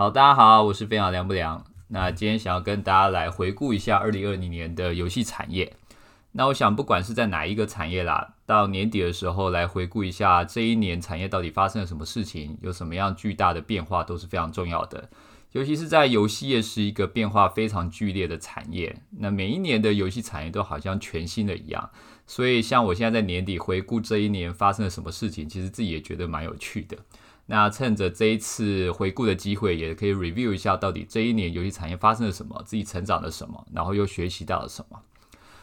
好，大家好，我是非常凉不凉。那今天想要跟大家来回顾一下二零二零年的游戏产业。那我想，不管是在哪一个产业啦，到年底的时候来回顾一下这一年产业到底发生了什么事情，有什么样巨大的变化，都是非常重要的。尤其是在游戏业是一个变化非常剧烈的产业，那每一年的游戏产业都好像全新的一样。所以，像我现在在年底回顾这一年发生了什么事情，其实自己也觉得蛮有趣的。那趁着这一次回顾的机会，也可以 review 一下到底这一年游戏产业发生了什么，自己成长了什么，然后又学习到了什么。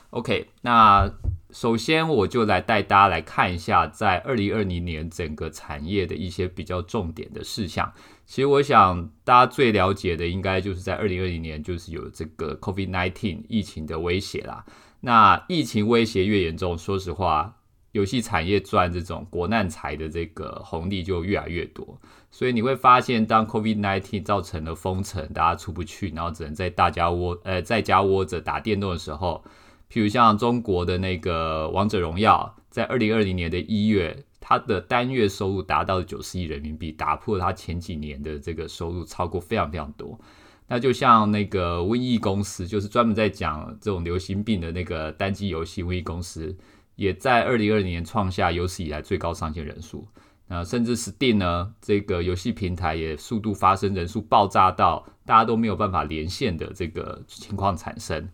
OK，那首先我就来带大家来看一下，在二零二零年整个产业的一些比较重点的事项。其实我想大家最了解的，应该就是在二零二零年，就是有这个 COVID nineteen 疫情的威胁啦。那疫情威胁越严重，说实话。游戏产业赚这种国难财的这个红利就越来越多，所以你会发现，当 COVID-19 造成了封城，大家出不去，然后只能在大家窝呃在家窝着打电动的时候，譬如像中国的那个王者荣耀，在二零二零年的一月，它的单月收入达到九十亿人民币，打破它前几年的这个收入超过非常非常多。那就像那个瘟疫公司，就是专门在讲这种流行病的那个单机游戏瘟疫公司。也在二零二零年创下有史以来最高上线人数，那甚至 Steam 呢这个游戏平台也速度发生人数爆炸到大家都没有办法连线的这个情况产生。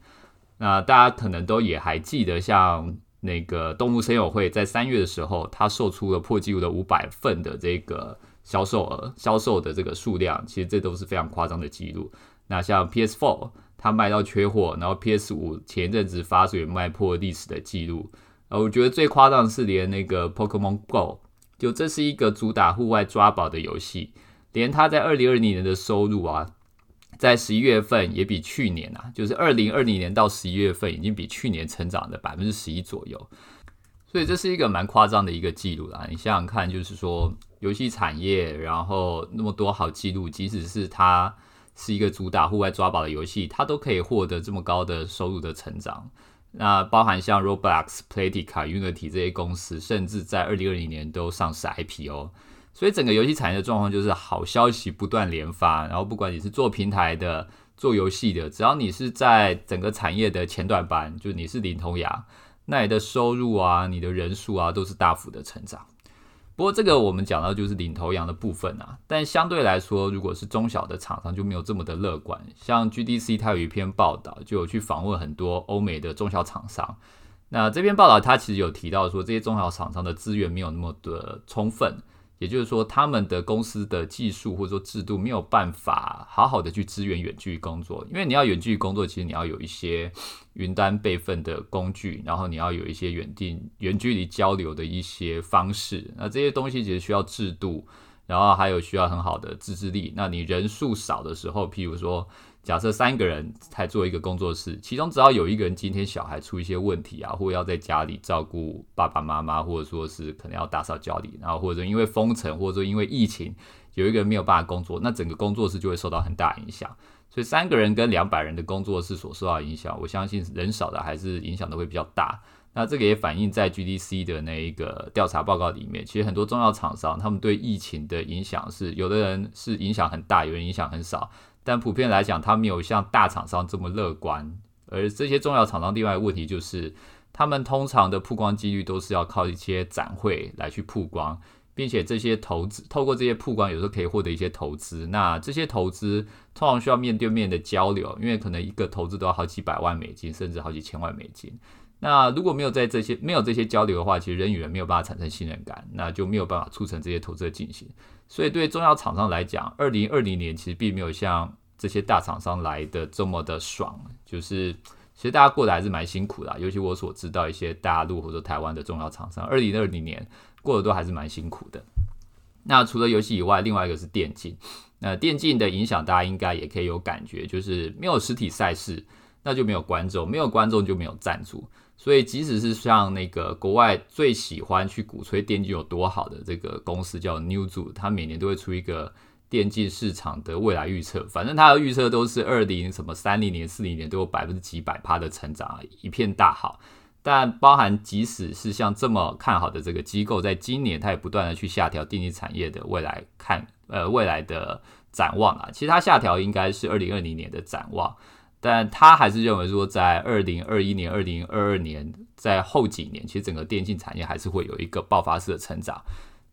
那大家可能都也还记得，像那个动物森友会在三月的时候，它售出了破纪录的五百份的这个销售额，销售的这个数量，其实这都是非常夸张的记录。那像 PS4 它卖到缺货，然后 PS5 前阵子发水卖破历史的记录。我觉得最夸张的是，连那个 Pokemon Go，就这是一个主打户外抓宝的游戏，连它在二零二零年的收入啊，在十一月份也比去年啊，就是二零二零年到十一月份，已经比去年成长了百分之十一左右。所以这是一个蛮夸张的一个记录啦。你想想看，就是说游戏产业，然后那么多好记录，即使是它是一个主打户外抓宝的游戏，它都可以获得这么高的收入的成长。那包含像 Roblox、Playtika、Unity 这些公司，甚至在二零二零年都上市 IPO，所以整个游戏产业的状况就是好消息不断连发。然后不管你是做平台的、做游戏的，只要你是在整个产业的前段班，就是你是领头羊，那你的收入啊、你的人数啊，都是大幅的成长。不过这个我们讲到就是领头羊的部分啊，但相对来说，如果是中小的厂商就没有这么的乐观。像 GDC 它有一篇报道，就有去访问很多欧美的中小厂商。那这篇报道它其实有提到说，这些中小厂商的资源没有那么的充分。也就是说，他们的公司的技术或者说制度没有办法好好的去支援远距离工作，因为你要远距离工作，其实你要有一些云端备份的工具，然后你要有一些远定远距离交流的一些方式，那这些东西其实需要制度，然后还有需要很好的自制力。那你人数少的时候，譬如说。假设三个人才做一个工作室，其中只要有一个人今天小孩出一些问题啊，或要在家里照顾爸爸妈妈，或者说是可能要打扫家里，然后或者因为封城，或者说因为疫情，有一个人没有办法工作，那整个工作室就会受到很大影响。所以三个人跟两百人的工作室所受到影响，我相信人少的还是影响的会比较大。那这个也反映在 GDC 的那一个调查报告里面，其实很多重要厂商他们对疫情的影响是，有的人是影响很大，有人影响很少。但普遍来讲，它没有像大厂商这么乐观。而这些重要厂商另外问题就是，他们通常的曝光几率都是要靠一些展会来去曝光，并且这些投资透过这些曝光，有时候可以获得一些投资。那这些投资通常需要面对面的交流，因为可能一个投资都要好几百万美金，甚至好几千万美金。那如果没有在这些没有这些交流的话，其实人与人没有办法产生信任感，那就没有办法促成这些投资的进行。所以对中药厂商来讲，二零二零年其实并没有像这些大厂商来的这么的爽。就是其实大家过得还是蛮辛苦的，尤其我所知道一些大陆或者台湾的重要厂商，二零二零年过得都还是蛮辛苦的。那除了游戏以外，另外一个是电竞。那电竞的影响，大家应该也可以有感觉，就是没有实体赛事，那就没有观众，没有观众就没有赞助。所以，即使是像那个国外最喜欢去鼓吹电竞有多好的这个公司叫 Newzoo，它每年都会出一个电竞市场的未来预测。反正它的预测都是二零什么三零年、四零年都有百分之几百趴的成长，一片大好。但包含即使是像这么看好的这个机构，在今年它也不断的去下调电竞产业的未来看呃未来的展望啊。其实它下调应该是二零二零年的展望，但他还是认为说在二零二一年、二零二二年在后几年，其实整个电竞产业还是会有一个爆发式的成长。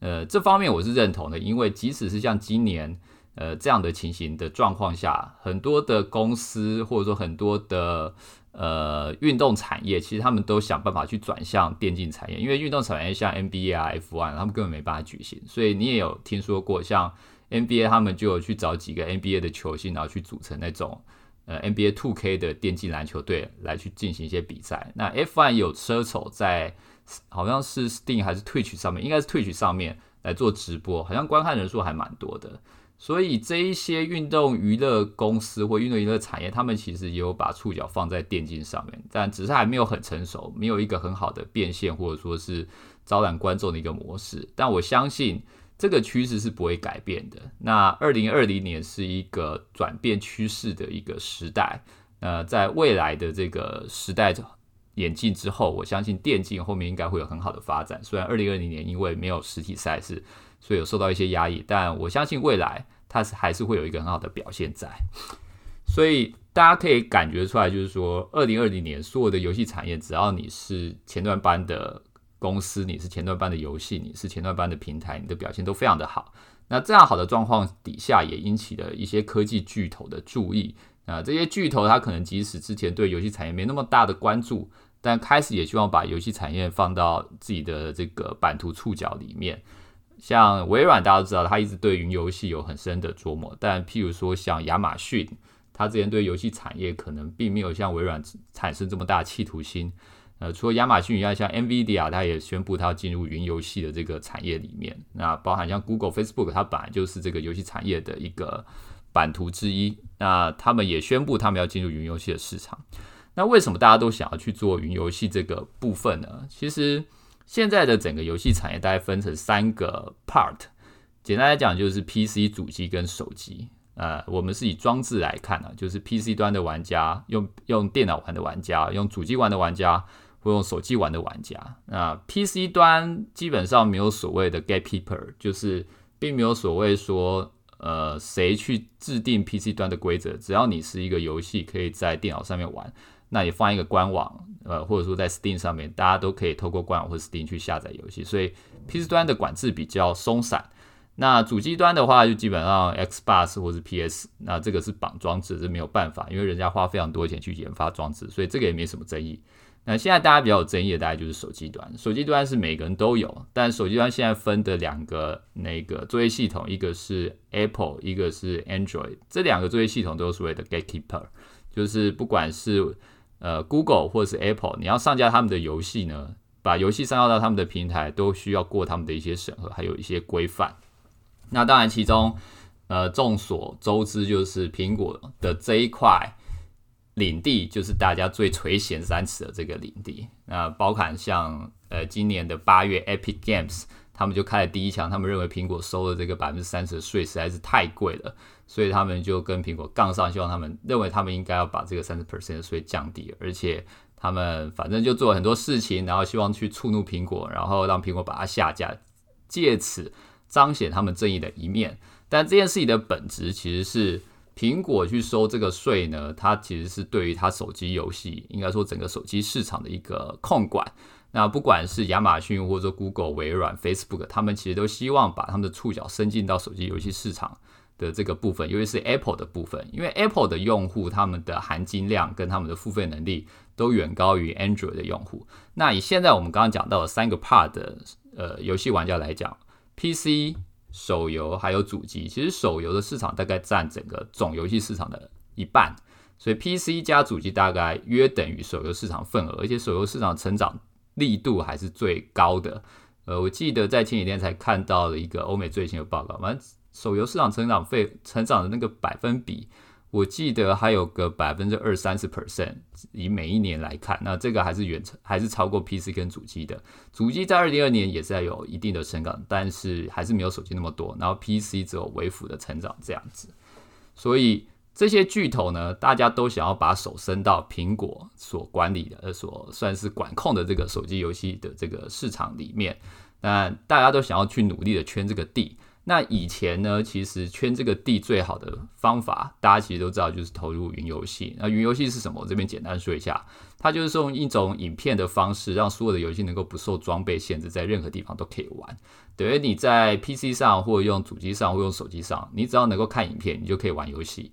呃，这方面我是认同的，因为即使是像今年。呃，这样的情形的状况下，很多的公司或者说很多的呃运动产业，其实他们都想办法去转向电竞产业，因为运动产业像 NBA 啊、F1，他们根本没办法举行。所以你也有听说过，像 NBA 他们就有去找几个 NBA 的球星，然后去组成那种呃 NBA Two K 的电竞篮球队来去进行一些比赛。那 F1 有车手在好像是 Steam 还是 Twitch 上面，应该是 Twitch 上面来做直播，好像观看人数还蛮多的。所以这一些运动娱乐公司或运动娱乐产业，他们其实也有把触角放在电竞上面，但只是还没有很成熟，没有一个很好的变现或者说是招揽观众的一个模式。但我相信这个趋势是不会改变的。那二零二零年是一个转变趋势的一个时代。呃，在未来的这个时代演进之后，我相信电竞后面应该会有很好的发展。虽然二零二零年因为没有实体赛事。所以有受到一些压抑，但我相信未来它是还是会有一个很好的表现在。所以大家可以感觉出来，就是说，二零二零年所有的游戏产业，只要你是前段班的公司，你是前段班的游戏，你是前段班的平台，你的表现都非常的好。那这样好的状况底下，也引起了一些科技巨头的注意。啊，这些巨头他可能即使之前对游戏产业没那么大的关注，但开始也希望把游戏产业放到自己的这个版图触角里面。像微软，大家都知道，它一直对云游戏有很深的琢磨。但譬如说，像亚马逊，它之前对游戏产业可能并没有像微软产生这么大企图心。呃，除了亚马逊以外，像 NVIDIA，它也宣布它要进入云游戏的这个产业里面。那包含像 Google、Facebook，它本来就是这个游戏产业的一个版图之一。那他们也宣布他们要进入云游戏的市场。那为什么大家都想要去做云游戏这个部分呢？其实。现在的整个游戏产业大概分成三个 part，简单来讲就是 PC 主机跟手机。呃，我们是以装置来看啊，就是 PC 端的玩家用用电脑玩的玩家，用主机玩的玩家，或用手机玩的玩家。那 PC 端基本上没有所谓的 gatekeeper，就是并没有所谓说呃谁去制定 PC 端的规则，只要你是一个游戏可以在电脑上面玩。那也放一个官网，呃，或者说在 Steam 上面，大家都可以透过官网或 Steam 去下载游戏，所以 PC 端的管制比较松散。那主机端的话，就基本上 Xbox 或是 PS，那这个是绑装置，这没有办法，因为人家花非常多钱去研发装置，所以这个也没什么争议。那现在大家比较有争议的，大概就是手机端。手机端是每个人都有，但手机端现在分的两个那个作业系统，一个是 Apple，一个是 Android，这两个作业系统都是所谓的 Gatekeeper，就是不管是呃，Google 或是 Apple，你要上架他们的游戏呢，把游戏上架到他们的平台，都需要过他们的一些审核，还有一些规范。那当然，其中呃，众所周知，就是苹果的这一块领地，就是大家最垂涎三尺的这个领地。那包含像呃，今年的八月，Epic Games 他们就开了第一枪，他们认为苹果收的这个百分之三十的税实在是太贵了。所以他们就跟苹果杠上，希望他们认为他们应该要把这个三十 percent 的税降低，而且他们反正就做了很多事情，然后希望去触怒苹果，然后让苹果把它下架，借此彰显他们正义的一面。但这件事情的本质其实是苹果去收这个税呢，它其实是对于它手机游戏，应该说整个手机市场的一个控管。那不管是亚马逊或者 Google、微软、Facebook，他们其实都希望把他们的触角伸进到手机游戏市场。的这个部分，尤其是 Apple 的部分，因为 Apple 的用户他们的含金量跟他们的付费能力都远高于 Android 的用户。那以现在我们刚刚讲到的三个 Part 的呃游戏玩家来讲，PC、手游还有主机，其实手游的市场大概占整个总游戏市场的一半，所以 PC 加主机大概约等于手游市场份额，而且手游市场成长力度还是最高的。呃，我记得在前几天才看到了一个欧美最新的报告，反正。手游市场成长费成长的那个百分比，我记得还有个百分之二三十 percent，以每一年来看，那这个还是远超，还是超过 PC 跟主机的。主机在二零二年也是要有一定的成长，但是还是没有手机那么多。然后 PC 只有微幅的成长这样子，所以这些巨头呢，大家都想要把手伸到苹果所管理的、呃，所算是管控的这个手机游戏的这个市场里面。那大家都想要去努力的圈这个地。那以前呢，其实圈这个地最好的方法，大家其实都知道，就是投入云游戏。那云游戏是什么？我这边简单说一下，它就是用一种影片的方式，让所有的游戏能够不受装备限制，在任何地方都可以玩。等于你在 PC 上，或者用主机上，或用手机上，你只要能够看影片，你就可以玩游戏。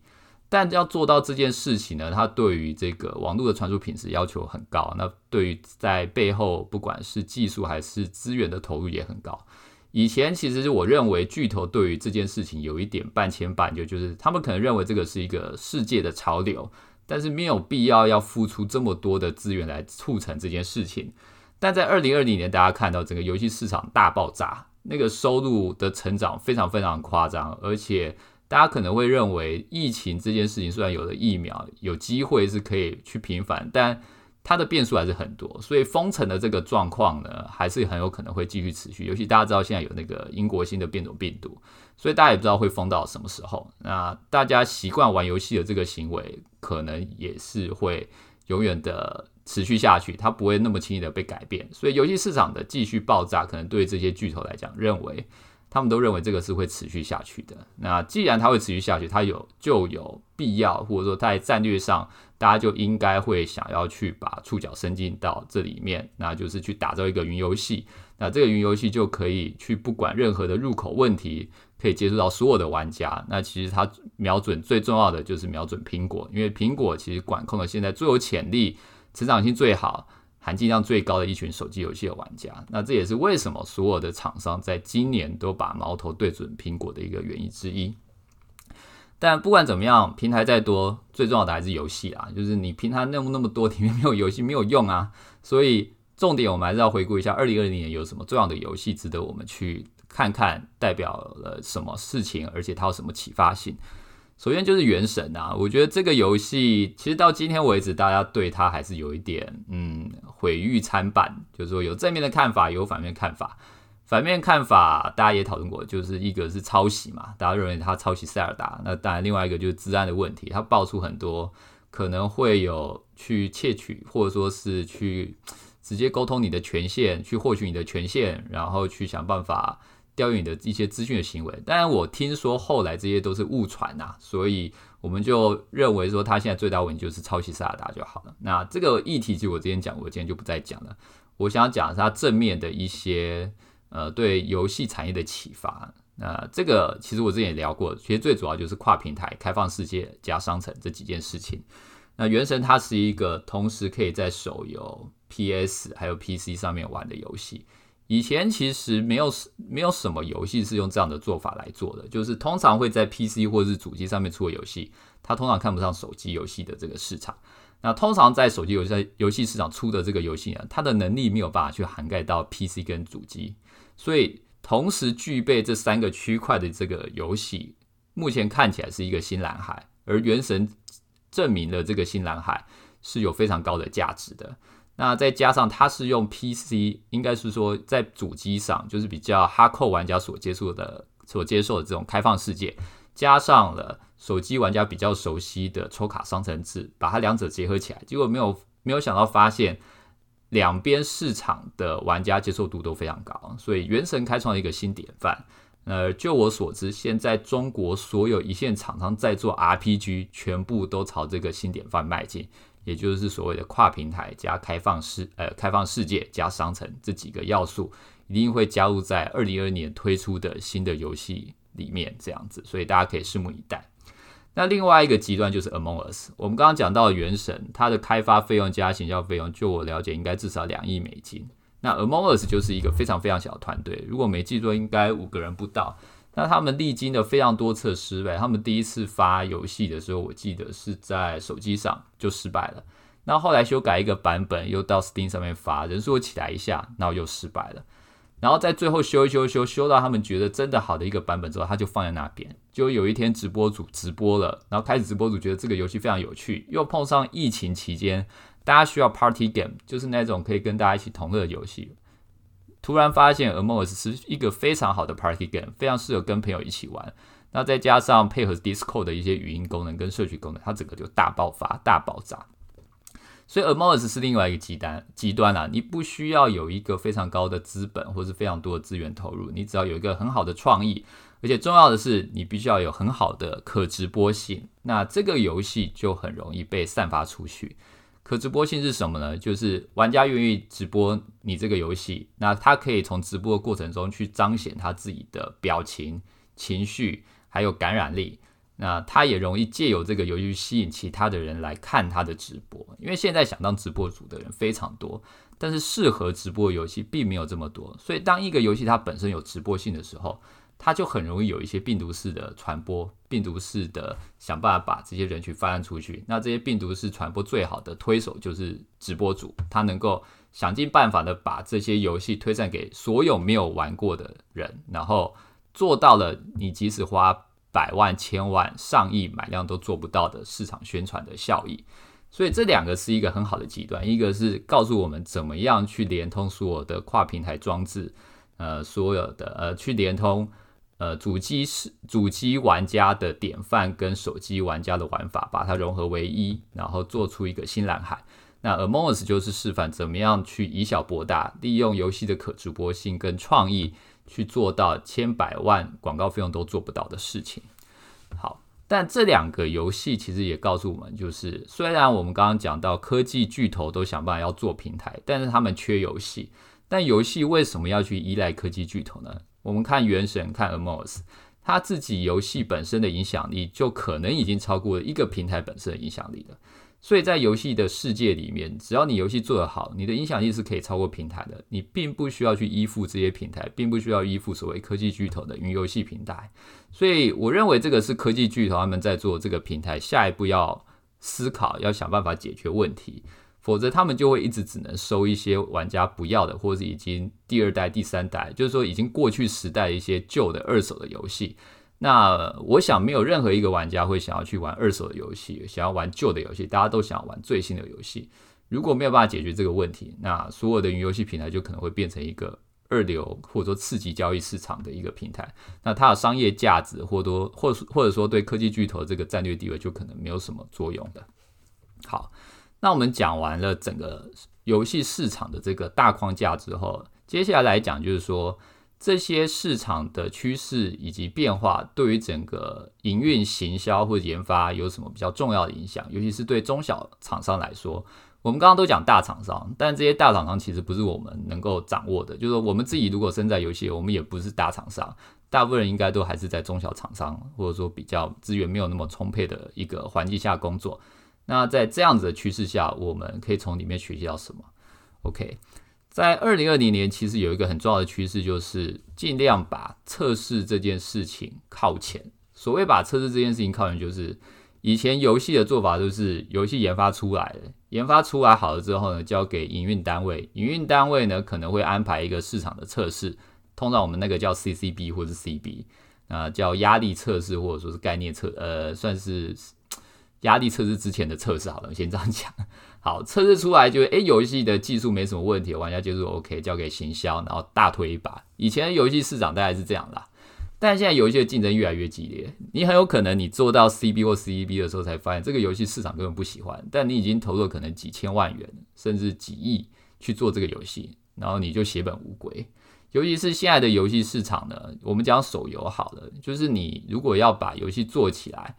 但要做到这件事情呢，它对于这个网络的传输品质要求很高。那对于在背后，不管是技术还是资源的投入也很高。以前其实是我认为巨头对于这件事情有一点半牵半就，就是他们可能认为这个是一个世界的潮流，但是没有必要要付出这么多的资源来促成这件事情。但在二零二零年，大家看到整个游戏市场大爆炸，那个收入的成长非常非常夸张，而且。大家可能会认为，疫情这件事情虽然有了疫苗，有机会是可以去平反，但它的变数还是很多，所以封城的这个状况呢，还是很有可能会继续持续。尤其大家知道现在有那个英国新的变种病毒，所以大家也不知道会封到什么时候。那大家习惯玩游戏的这个行为，可能也是会永远的持续下去，它不会那么轻易的被改变。所以游戏市场的继续爆炸，可能对这些巨头来讲，认为。他们都认为这个是会持续下去的。那既然它会持续下去，它有就有必要，或者说在战略上，大家就应该会想要去把触角伸进到这里面，那就是去打造一个云游戏。那这个云游戏就可以去不管任何的入口问题，可以接触到所有的玩家。那其实它瞄准最重要的就是瞄准苹果，因为苹果其实管控了现在最有潜力、成长性最好。含金量最高的一群手机游戏的玩家，那这也是为什么所有的厂商在今年都把矛头对准苹果的一个原因之一。但不管怎么样，平台再多，最重要的还是游戏啊！就是你平台那么那么多，里面没有游戏没有用啊。所以重点我们还是要回顾一下，二零二零年有什么重要的游戏值得我们去看看，代表了什么事情，而且它有什么启发性。首先就是《原神》啊，我觉得这个游戏其实到今天为止，大家对它还是有一点嗯毁誉参半，就是说有正面的看法，有反面看法。反面看法大家也讨论过，就是一个是抄袭嘛，大家认为他抄袭塞尔达。那当然，另外一个就是治安的问题，他爆出很多可能会有去窃取，或者说是去直接沟通你的权限，去获取你的权限，然后去想办法。调用你的一些资讯的行为，当然我听说后来这些都是误传呐，所以我们就认为说他现在最大问题就是抄袭萨尔达就好了。那这个议题其实我之前讲过，今天就不再讲了。我想讲是他正面的一些呃对游戏产业的启发。那这个其实我之前也聊过，其实最主要就是跨平台、开放世界加商城这几件事情。那原神它是一个同时可以在手游、PS 还有 PC 上面玩的游戏。以前其实没有没有什么游戏是用这样的做法来做的，就是通常会在 PC 或是主机上面出的游戏，它通常看不上手机游戏的这个市场。那通常在手机游戏游戏市场出的这个游戏呢，它的能力没有办法去涵盖到 PC 跟主机，所以同时具备这三个区块的这个游戏，目前看起来是一个新蓝海，而原神证明了这个新蓝海是有非常高的价值的。那再加上它是用 PC，应该是说在主机上，就是比较哈扣玩家所接触的、所接受的这种开放世界，加上了手机玩家比较熟悉的抽卡商城制，把它两者结合起来，结果没有没有想到发现两边市场的玩家接受度都非常高，所以原神开创了一个新典范。呃，就我所知，现在中国所有一线厂商在做 RPG，全部都朝这个新典范迈进。也就是所谓的跨平台加开放世呃开放世界加商城这几个要素，一定会加入在二零二二年推出的新的游戏里面，这样子，所以大家可以拭目以待。那另外一个极端就是 Among Us，我们刚刚讲到原神，它的开发费用加行销费用，就我了解应该至少两亿美金。那 Among Us 就是一个非常非常小的团队，如果没记错，应该五个人不到。那他们历经了非常多次失败，他们第一次发游戏的时候，我记得是在手机上就失败了。那后来修改一个版本，又到 Steam 上面发，人数起来一下，然后又失败了。然后在最后修一修修修到他们觉得真的好的一个版本之后，他就放在那边。就有一天直播组直播了，然后开始直播组觉得这个游戏非常有趣，又碰上疫情期间，大家需要 Party Game，就是那种可以跟大家一起同乐的游戏。突然发现《Among Us》是一个非常好的 party game，非常适合跟朋友一起玩。那再加上配合 Discord 的一些语音功能跟社区功能，它整个就大爆发、大爆炸。所以 Among Us 是另外一个极端极端啦，你不需要有一个非常高的资本或是非常多的资源投入，你只要有一个很好的创意，而且重要的是你必须要有很好的可直播性，那这个游戏就很容易被散发出去。可直播性是什么呢？就是玩家愿意直播你这个游戏，那他可以从直播的过程中去彰显他自己的表情、情绪还有感染力。那他也容易借由这个游戏吸引其他的人来看他的直播，因为现在想当直播主的人非常多，但是适合直播游戏并没有这么多，所以当一个游戏它本身有直播性的时候，它就很容易有一些病毒式的传播，病毒式的想办法把这些人群发散出去。那这些病毒式传播最好的推手就是直播主，他能够想尽办法的把这些游戏推散给所有没有玩过的人，然后做到了你即使花。百万、千万、上亿买量都做不到的市场宣传的效益，所以这两个是一个很好的极端。一个是告诉我们怎么样去连通所有的跨平台装置，呃，所有的呃去连通呃主机是主机玩家的典范跟手机玩家的玩法，把它融合为一，然后做出一个新蓝海。那 Amos 就是示范怎么样去以小博大，利用游戏的可直播性跟创意。去做到千百万广告费用都做不到的事情。好，但这两个游戏其实也告诉我们，就是虽然我们刚刚讲到科技巨头都想办法要做平台，但是他们缺游戏。但游戏为什么要去依赖科技巨头呢？我们看《原神》看《Among Us》，它自己游戏本身的影响力就可能已经超过了一个平台本身的影响力了。所以在游戏的世界里面，只要你游戏做得好，你的影响力是可以超过平台的。你并不需要去依附这些平台，并不需要依附所谓科技巨头的云游戏平台。所以我认为这个是科技巨头他们在做这个平台下一步要思考、要想办法解决问题，否则他们就会一直只能收一些玩家不要的，或者是已经第二代、第三代，就是说已经过去时代一些旧的二手的游戏。那我想，没有任何一个玩家会想要去玩二手的游戏，想要玩旧的游戏，大家都想玩最新的游戏。如果没有办法解决这个问题，那所有的云游戏平台就可能会变成一个二流或者说刺激交易市场的一个平台。那它的商业价值或多或或者说对科技巨头这个战略地位就可能没有什么作用的。好，那我们讲完了整个游戏市场的这个大框架之后，接下来讲就是说。这些市场的趋势以及变化，对于整个营运、行销或者研发有什么比较重要的影响？尤其是对中小厂商来说，我们刚刚都讲大厂商，但这些大厂商其实不是我们能够掌握的。就是说，我们自己如果身在游戏，我们也不是大厂商，大部分人应该都还是在中小厂商，或者说比较资源没有那么充沛的一个环境下工作。那在这样子的趋势下，我们可以从里面学习到什么？OK。在二零二零年，其实有一个很重要的趋势，就是尽量把测试这件事情靠前。所谓把测试这件事情靠前，就是以前游戏的做法都是游戏研发出来了，研发出来好了之后呢，交给营运单位，营运单位呢可能会安排一个市场的测试，通常我们那个叫 CCB 或者 CB，啊叫压力测试或者说是概念测，呃算是压力测试之前的测试好了，先这样讲。好，测试出来就诶，游戏的技术没什么问题，玩家接受 OK，交给行销，然后大推一把。以前游戏市场大概是这样啦，但现在游戏的竞争越来越激烈，你很有可能你做到 CB 或 CEB 的时候才发现这个游戏市场根本不喜欢，但你已经投入可能几千万元甚至几亿去做这个游戏，然后你就血本无归。尤其是现在的游戏市场呢，我们讲手游好了，就是你如果要把游戏做起来。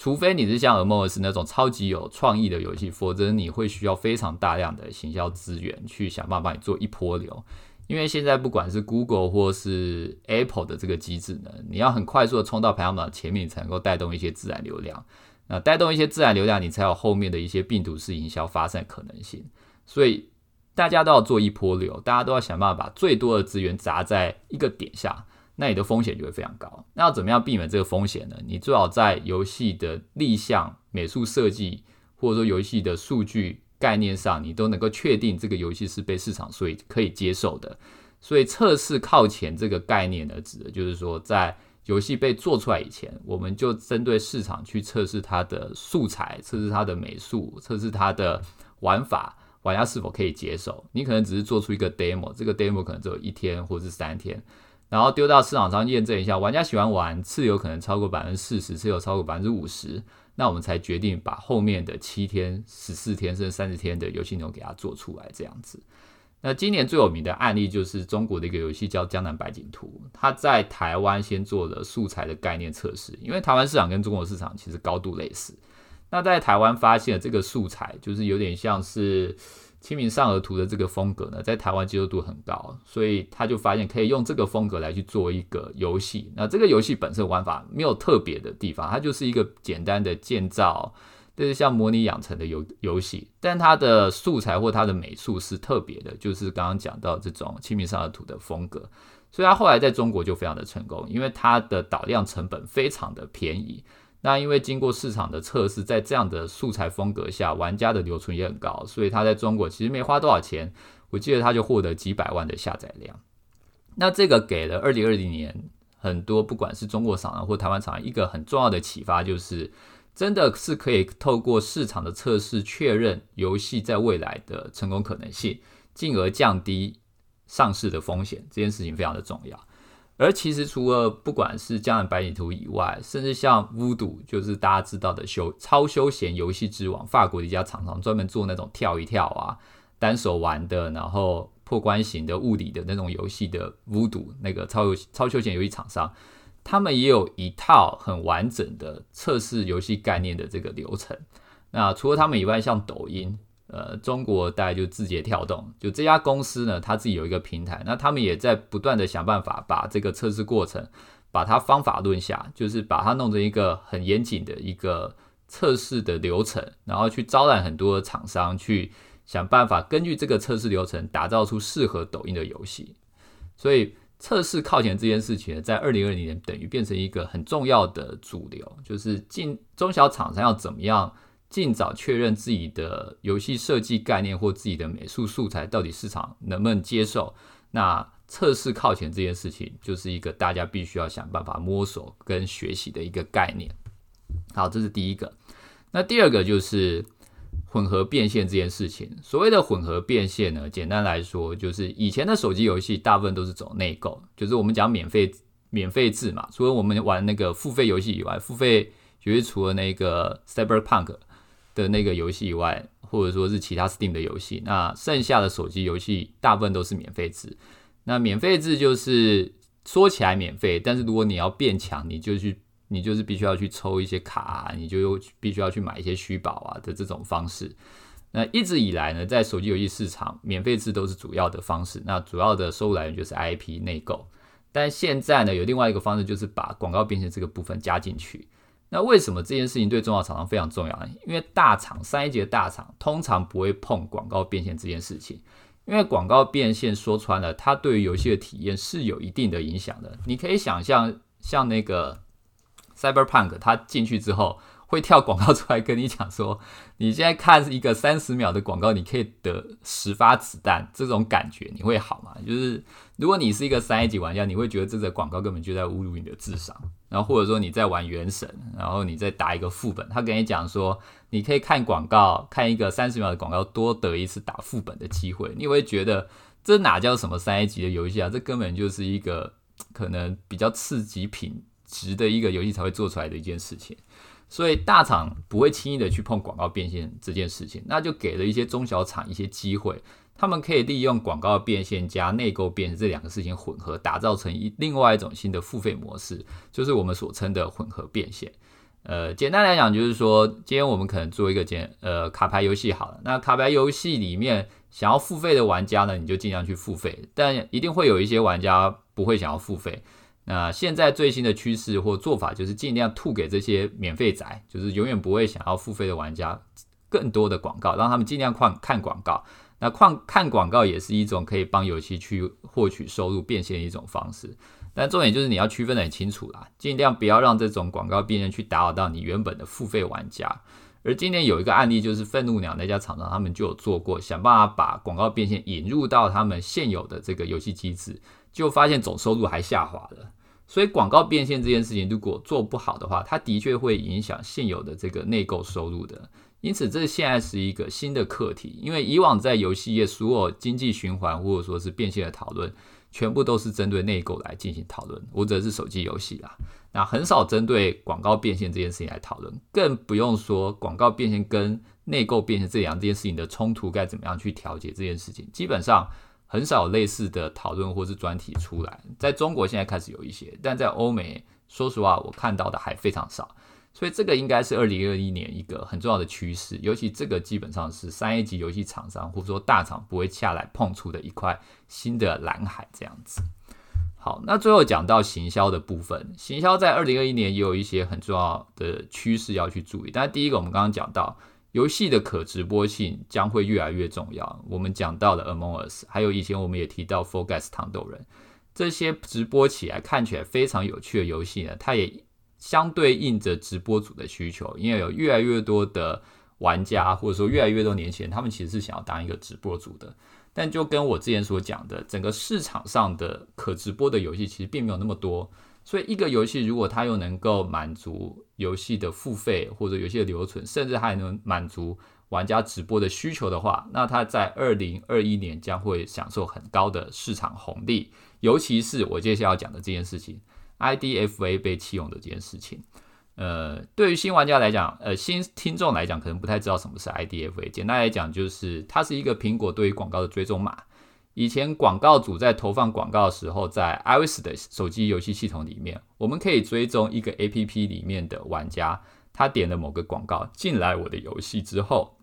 除非你是像 a m o r s 那种超级有创意的游戏，否则你会需要非常大量的行销资源去想办法你做一波流。因为现在不管是 Google 或是 Apple 的这个机制呢，你要很快速的冲到排行榜前面，才能够带动一些自然流量。那带动一些自然流量，你才有后面的一些病毒式营销发散可能性。所以大家都要做一波流，大家都要想办法把最多的资源砸在一个点下。那你的风险就会非常高。那要怎么样避免这个风险呢？你最好在游戏的立项、美术设计，或者说游戏的数据概念上，你都能够确定这个游戏是被市场所以可以接受的。所以测试靠前这个概念呢，指的就是说，在游戏被做出来以前，我们就针对市场去测试它的素材，测试它的美术，测试它的玩法，玩家是否可以接受。你可能只是做出一个 demo，这个 demo 可能只有一天或是三天。然后丢到市场上验证一下，玩家喜欢玩，次有可能超过百分之四十，次有超过百分之五十，那我们才决定把后面的七天、十四天甚至三十天的游戏内容给它做出来，这样子。那今年最有名的案例就是中国的一个游戏叫《江南百景图》，它在台湾先做了素材的概念测试，因为台湾市场跟中国市场其实高度类似。那在台湾发现这个素材就是有点像是。清明上河图的这个风格呢，在台湾接受度很高，所以他就发现可以用这个风格来去做一个游戏。那这个游戏本身玩法没有特别的地方，它就是一个简单的建造，就是像模拟养成的游游戏。但它的素材或它的美术是特别的，就是刚刚讲到这种清明上河图的风格。所以它后来在中国就非常的成功，因为它的导量成本非常的便宜。那因为经过市场的测试，在这样的素材风格下，玩家的留存也很高，所以他在中国其实没花多少钱，我记得他就获得几百万的下载量。那这个给了二零二零年很多不管是中国厂商或台湾厂商一个很重要的启发，就是真的是可以透过市场的测试确认游戏在未来的成功可能性，进而降低上市的风险，这件事情非常的重要。而其实除了不管是《江南百景图》以外，甚至像 Voodoo，就是大家知道的休超休闲游戏之王，法国的一家厂商，专门做那种跳一跳啊、单手玩的，然后破关型的物理的那种游戏的 Voodoo，那个超游超休闲游戏厂商，他们也有一套很完整的测试游戏概念的这个流程。那除了他们以外，像抖音。呃，中国大概就字节跳动，就这家公司呢，它自己有一个平台，那他们也在不断的想办法把这个测试过程，把它方法论下，就是把它弄成一个很严谨的一个测试的流程，然后去招揽很多厂商去想办法，根据这个测试流程打造出适合抖音的游戏。所以测试靠前这件事情，在二零二零年等于变成一个很重要的主流，就是进中小厂商要怎么样。尽早确认自己的游戏设计概念或自己的美术素材到底市场能不能接受。那测试靠前这件事情，就是一个大家必须要想办法摸索跟学习的一个概念。好，这是第一个。那第二个就是混合变现这件事情。所谓的混合变现呢，简单来说就是以前的手机游戏大部分都是走内购，就是我们讲免费免费制嘛。除了我们玩那个付费游戏以外，付费就是除了那个 Cyberpunk。的那个游戏以外，或者说是其他 Steam 的游戏，那剩下的手机游戏大部分都是免费制。那免费制就是说起来免费，但是如果你要变强，你就去，你就是必须要去抽一些卡，你就必须要去买一些虚宝啊的这种方式。那一直以来呢，在手机游戏市场，免费制都是主要的方式。那主要的收入来源就是 IP 内购。但现在呢，有另外一个方式，就是把广告变现这个部分加进去。那为什么这件事情对中小厂商非常重要呢？因为大厂三 A 级的大厂通常不会碰广告变现这件事情，因为广告变现说穿了，它对于游戏的体验是有一定的影响的。你可以想象，像那个 Cyberpunk，它进去之后。会跳广告出来跟你讲说，你现在看一个三十秒的广告，你可以得十发子弹，这种感觉你会好吗？就是如果你是一个三 A 级玩家，你会觉得这个广告根本就在侮辱你的智商。然后或者说你在玩原神，然后你再打一个副本，他跟你讲说，你可以看广告，看一个三十秒的广告，多得一次打副本的机会，你会觉得这哪叫什么三 A 级的游戏啊？这根本就是一个可能比较刺激品质的一个游戏才会做出来的一件事情。所以大厂不会轻易的去碰广告变现这件事情，那就给了一些中小厂一些机会，他们可以利用广告变现加内购变现这两个事情混合，打造成一另外一种新的付费模式，就是我们所称的混合变现。呃，简单来讲就是说，今天我们可能做一个简呃卡牌游戏好了，那卡牌游戏里面想要付费的玩家呢，你就尽量去付费，但一定会有一些玩家不会想要付费。那现在最新的趋势或做法就是尽量吐给这些免费仔，就是永远不会想要付费的玩家更多的广告，让他们尽量看看广告。那看看广告也是一种可以帮游戏去获取收入变现的一种方式。但重点就是你要区分的很清楚啦，尽量不要让这种广告变现去打扰到你原本的付费玩家。而今年有一个案例就是愤怒鸟那家厂商，他们就有做过，想办法把广告变现引入到他们现有的这个游戏机制，就发现总收入还下滑了。所以广告变现这件事情，如果做不好的话，它的确会影响现有的这个内购收入的。因此，这现在是一个新的课题。因为以往在游戏业所有经济循环或者说是变现的讨论，全部都是针对内购来进行讨论，或者是手机游戏啦。那很少针对广告变现这件事情来讨论，更不用说广告变现跟内购变现这两件事情的冲突该怎么样去调节这件事情，基本上很少类似的讨论或是专题出来。在中国现在开始有一些，但在欧美，说实话我看到的还非常少。所以这个应该是二零二一年一个很重要的趋势，尤其这个基本上是三 A 级游戏厂商或者说大厂不会下来碰触的一块新的蓝海这样子。好，那最后讲到行销的部分，行销在二零二一年也有一些很重要的趋势要去注意。但第一个，我们刚刚讲到游戏的可直播性将会越来越重要。我们讲到了 Among Us，还有以前我们也提到 f o r g a s 糖豆人这些直播起来看起来非常有趣的游戏呢，它也。相对应着直播组的需求，因为有越来越多的玩家，或者说越来越多年轻人，他们其实是想要当一个直播组的。但就跟我之前所讲的，整个市场上的可直播的游戏其实并没有那么多，所以一个游戏如果它又能够满足游戏的付费或者游戏的留存，甚至还能满足玩家直播的需求的话，那它在二零二一年将会享受很高的市场红利。尤其是我接下来要讲的这件事情。IDFA 被弃用的这件事情，呃，对于新玩家来讲，呃，新听众来讲，可能不太知道什么是 IDFA。简单来讲，就是它是一个苹果对于广告的追踪码。以前广告主在投放广告的时候，在 iOS 的手机游戏系统里面，我们可以追踪一个 APP 里面的玩家，他点了某个广告进来我的游戏之后，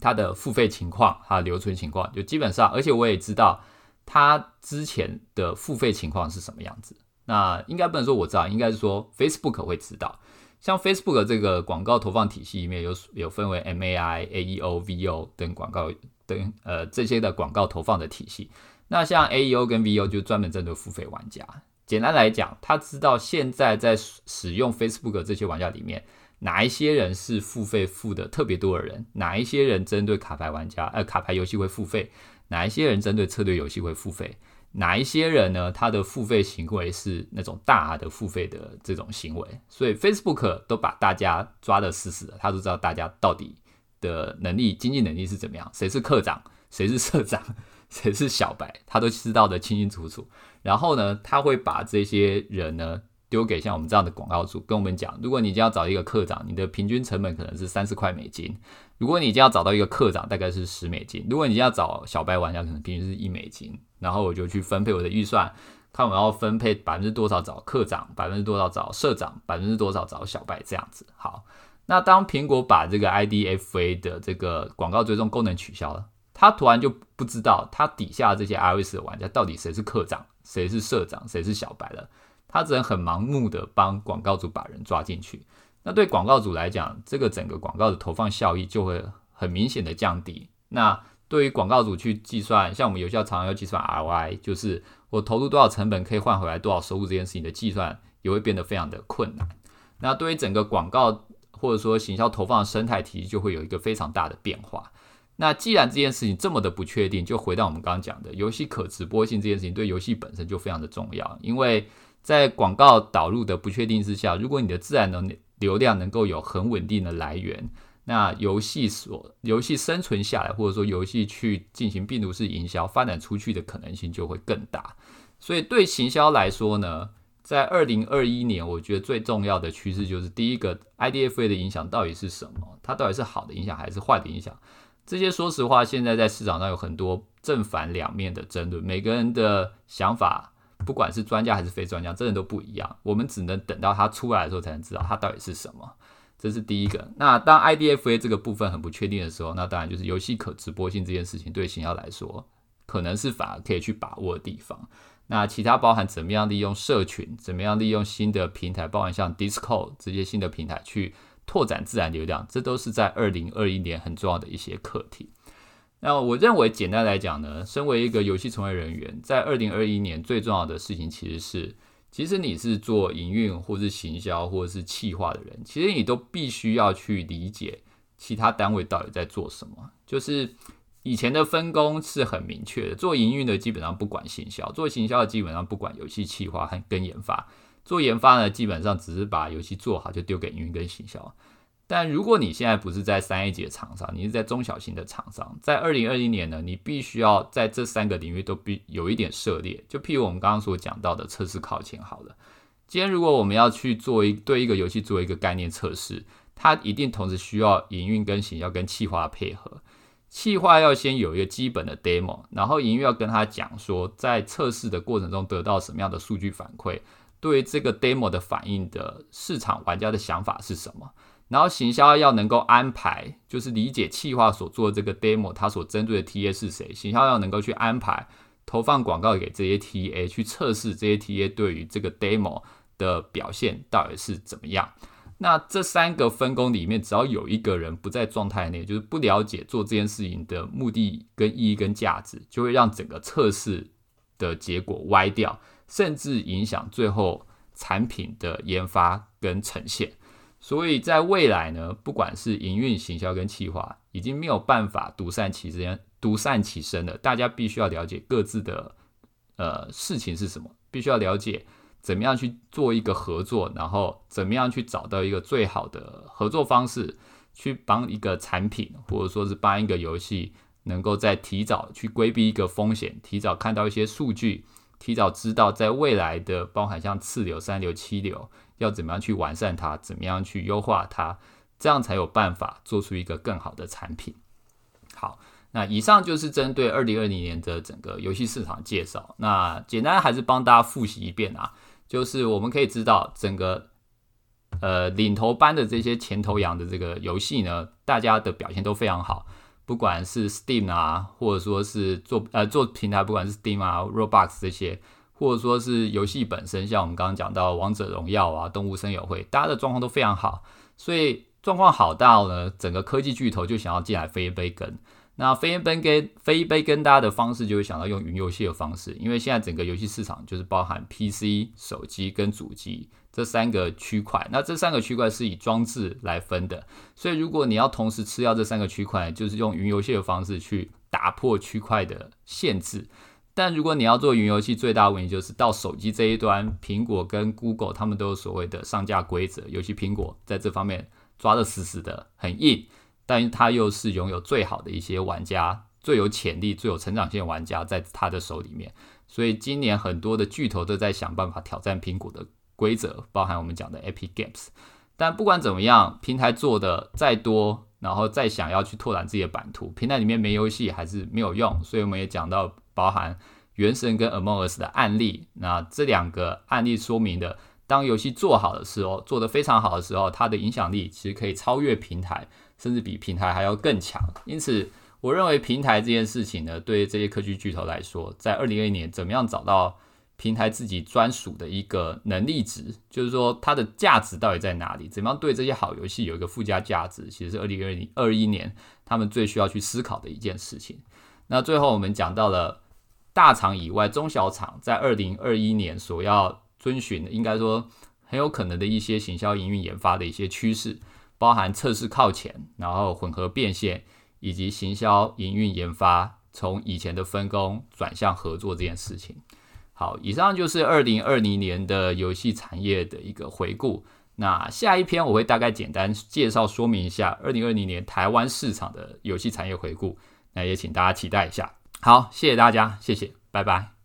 他的付费情况、他的留存情况，就基本上，而且我也知道他之前的付费情况是什么样子。那应该不能说我知道，应该是说 Facebook 会知道。像 Facebook 这个广告投放体系里面有有分为 MAI、AEO、VO 等广告等呃这些的广告投放的体系。那像 AEO 跟 VO 就专门针对付费玩家。简单来讲，他知道现在在使用 Facebook 这些玩家里面，哪一些人是付费付的特别多的人，哪一些人针对卡牌玩家呃卡牌游戏会付费，哪一些人针对策略游戏会付费。哪一些人呢？他的付费行为是那种大的付费的这种行为，所以 Facebook 都把大家抓得死死的，他都知道大家到底的能力、经济能力是怎么样，谁是课长，谁是社长，谁是小白，他都知道的清清楚楚。然后呢，他会把这些人呢丢给像我们这样的广告主，跟我们讲：如果你今天要找一个课长，你的平均成本可能是三十块美金；如果你今天要找到一个课长，大概是十美金；如果你要找小白玩家，可能平均是一美金。然后我就去分配我的预算，看我要分配百分之多少找课长，百分之多少找社长，百分之多少找小白这样子。好，那当苹果把这个 IDFA 的这个广告追踪功能取消了，他突然就不知道他底下这些 iOS 的玩家到底谁是课长，谁是社长，谁是小白了。他只能很盲目的帮广告主把人抓进去。那对广告主来讲，这个整个广告的投放效益就会很明显的降低。那对于广告主去计算，像我们有效常常要计算 ROI，就是我投入多少成本可以换回来多少收入这件事情的计算，也会变得非常的困难。那对于整个广告或者说行销投放的生态体系，就会有一个非常大的变化。那既然这件事情这么的不确定，就回到我们刚刚讲的游戏可直播性这件事情，对游戏本身就非常的重要。因为在广告导入的不确定之下，如果你的自然能流量能够有很稳定的来源。那游戏所游戏生存下来，或者说游戏去进行病毒式营销发展出去的可能性就会更大。所以对行销来说呢，在二零二一年，我觉得最重要的趋势就是第一个，IDFA 的影响到底是什么？它到底是好的影响还是坏的影响？这些说实话，现在在市场上有很多正反两面的争论，每个人的想法，不管是专家还是非专家，真的都不一样。我们只能等到它出来的时候，才能知道它到底是什么。这是第一个。那当 IDFA 这个部分很不确定的时候，那当然就是游戏可直播性这件事情对行销来说，可能是反而可以去把握的地方。那其他包含怎么样利用社群，怎么样利用新的平台，包含像 Discord 这些新的平台去拓展自然流量，这都是在二零二一年很重要的一些课题。那我认为简单来讲呢，身为一个游戏从业人员，在二零二一年最重要的事情其实是。其实你是做营运或是行销或者是企划的人，其实你都必须要去理解其他单位到底在做什么。就是以前的分工是很明确的，做营运的基本上不管行销，做行销的基本上不管游戏企划和跟研发，做研发呢基本上只是把游戏做好就丢给营运跟行销。但如果你现在不是在三 A 级的厂商，你是在中小型的厂商，在二零二一年呢，你必须要在这三个领域都必有一点涉猎。就譬如我们刚刚所讲到的测试考前，好了，今天如果我们要去做一对一个游戏做一个概念测试，它一定同时需要营运跟行销跟企划配合。企划要先有一个基本的 demo，然后营运要跟他讲说，在测试的过程中得到什么样的数据反馈，对这个 demo 的反应的市场玩家的想法是什么。然后行销要能够安排，就是理解企划所做的这个 demo，它所针对的 TA 是谁。行销要能够去安排投放广告给这些 TA，去测试这些 TA 对于这个 demo 的表现到底是怎么样。那这三个分工里面，只要有一个人不在状态内，就是不了解做这件事情的目的、跟意义、跟价值，就会让整个测试的结果歪掉，甚至影响最后产品的研发跟呈现。所以在未来呢，不管是营运、行销跟企划，已经没有办法独善其身、独善其身了。大家必须要了解各自的呃事情是什么，必须要了解怎么样去做一个合作，然后怎么样去找到一个最好的合作方式，去帮一个产品或者说是帮一个游戏，能够在提早去规避一个风险，提早看到一些数据，提早知道在未来的包含像次流、三流、七流。要怎么样去完善它？怎么样去优化它？这样才有办法做出一个更好的产品。好，那以上就是针对二零二零年的整个游戏市场介绍。那简单还是帮大家复习一遍啊，就是我们可以知道，整个呃领头班的这些前头羊的这个游戏呢，大家的表现都非常好。不管是 Steam 啊，或者说是做呃做平台，不管是 Steam 啊、Roblox 这些。或者说是游戏本身，像我们刚刚讲到《王者荣耀》啊，《动物森友会》，大家的状况都非常好，所以状况好到呢，整个科技巨头就想要进来分一杯羹。那分一杯羹，分一杯跟，大家的方式就会想到用云游戏的方式，因为现在整个游戏市场就是包含 PC、手机跟主机这三个区块。那这三个区块是以装置来分的，所以如果你要同时吃掉这三个区块，就是用云游戏的方式去打破区块的限制。但如果你要做云游戏，最大的问题就是到手机这一端，苹果跟 Google 他们都有所谓的上架规则，尤其苹果在这方面抓得死死的，很硬。但它又是拥有最好的一些玩家，最有潜力、最有成长性的玩家在他的手里面。所以今年很多的巨头都在想办法挑战苹果的规则，包含我们讲的 Epic Games。但不管怎么样，平台做的再多，然后再想要去拓展自己的版图，平台里面没游戏还是没有用。所以我们也讲到。包含《原神》跟《Among Us》的案例，那这两个案例说明的，当游戏做好的时候，做得非常好的时候，它的影响力其实可以超越平台，甚至比平台还要更强。因此，我认为平台这件事情呢，对这些科技巨头来说，在二零二一年，怎么样找到平台自己专属的一个能力值，就是说它的价值到底在哪里？怎么样对这些好游戏有一个附加价值？其实是二零二零二一年他们最需要去思考的一件事情。那最后我们讲到了。大厂以外，中小厂在二零二一年所要遵循的，应该说很有可能的一些行销、营运、研发的一些趋势，包含测试靠前，然后混合变现，以及行销、营运、研发从以前的分工转向合作这件事情。好，以上就是二零二零年的游戏产业的一个回顾。那下一篇我会大概简单介绍说明一下二零二零年台湾市场的游戏产业回顾。那也请大家期待一下。好，谢谢大家，谢谢，拜拜。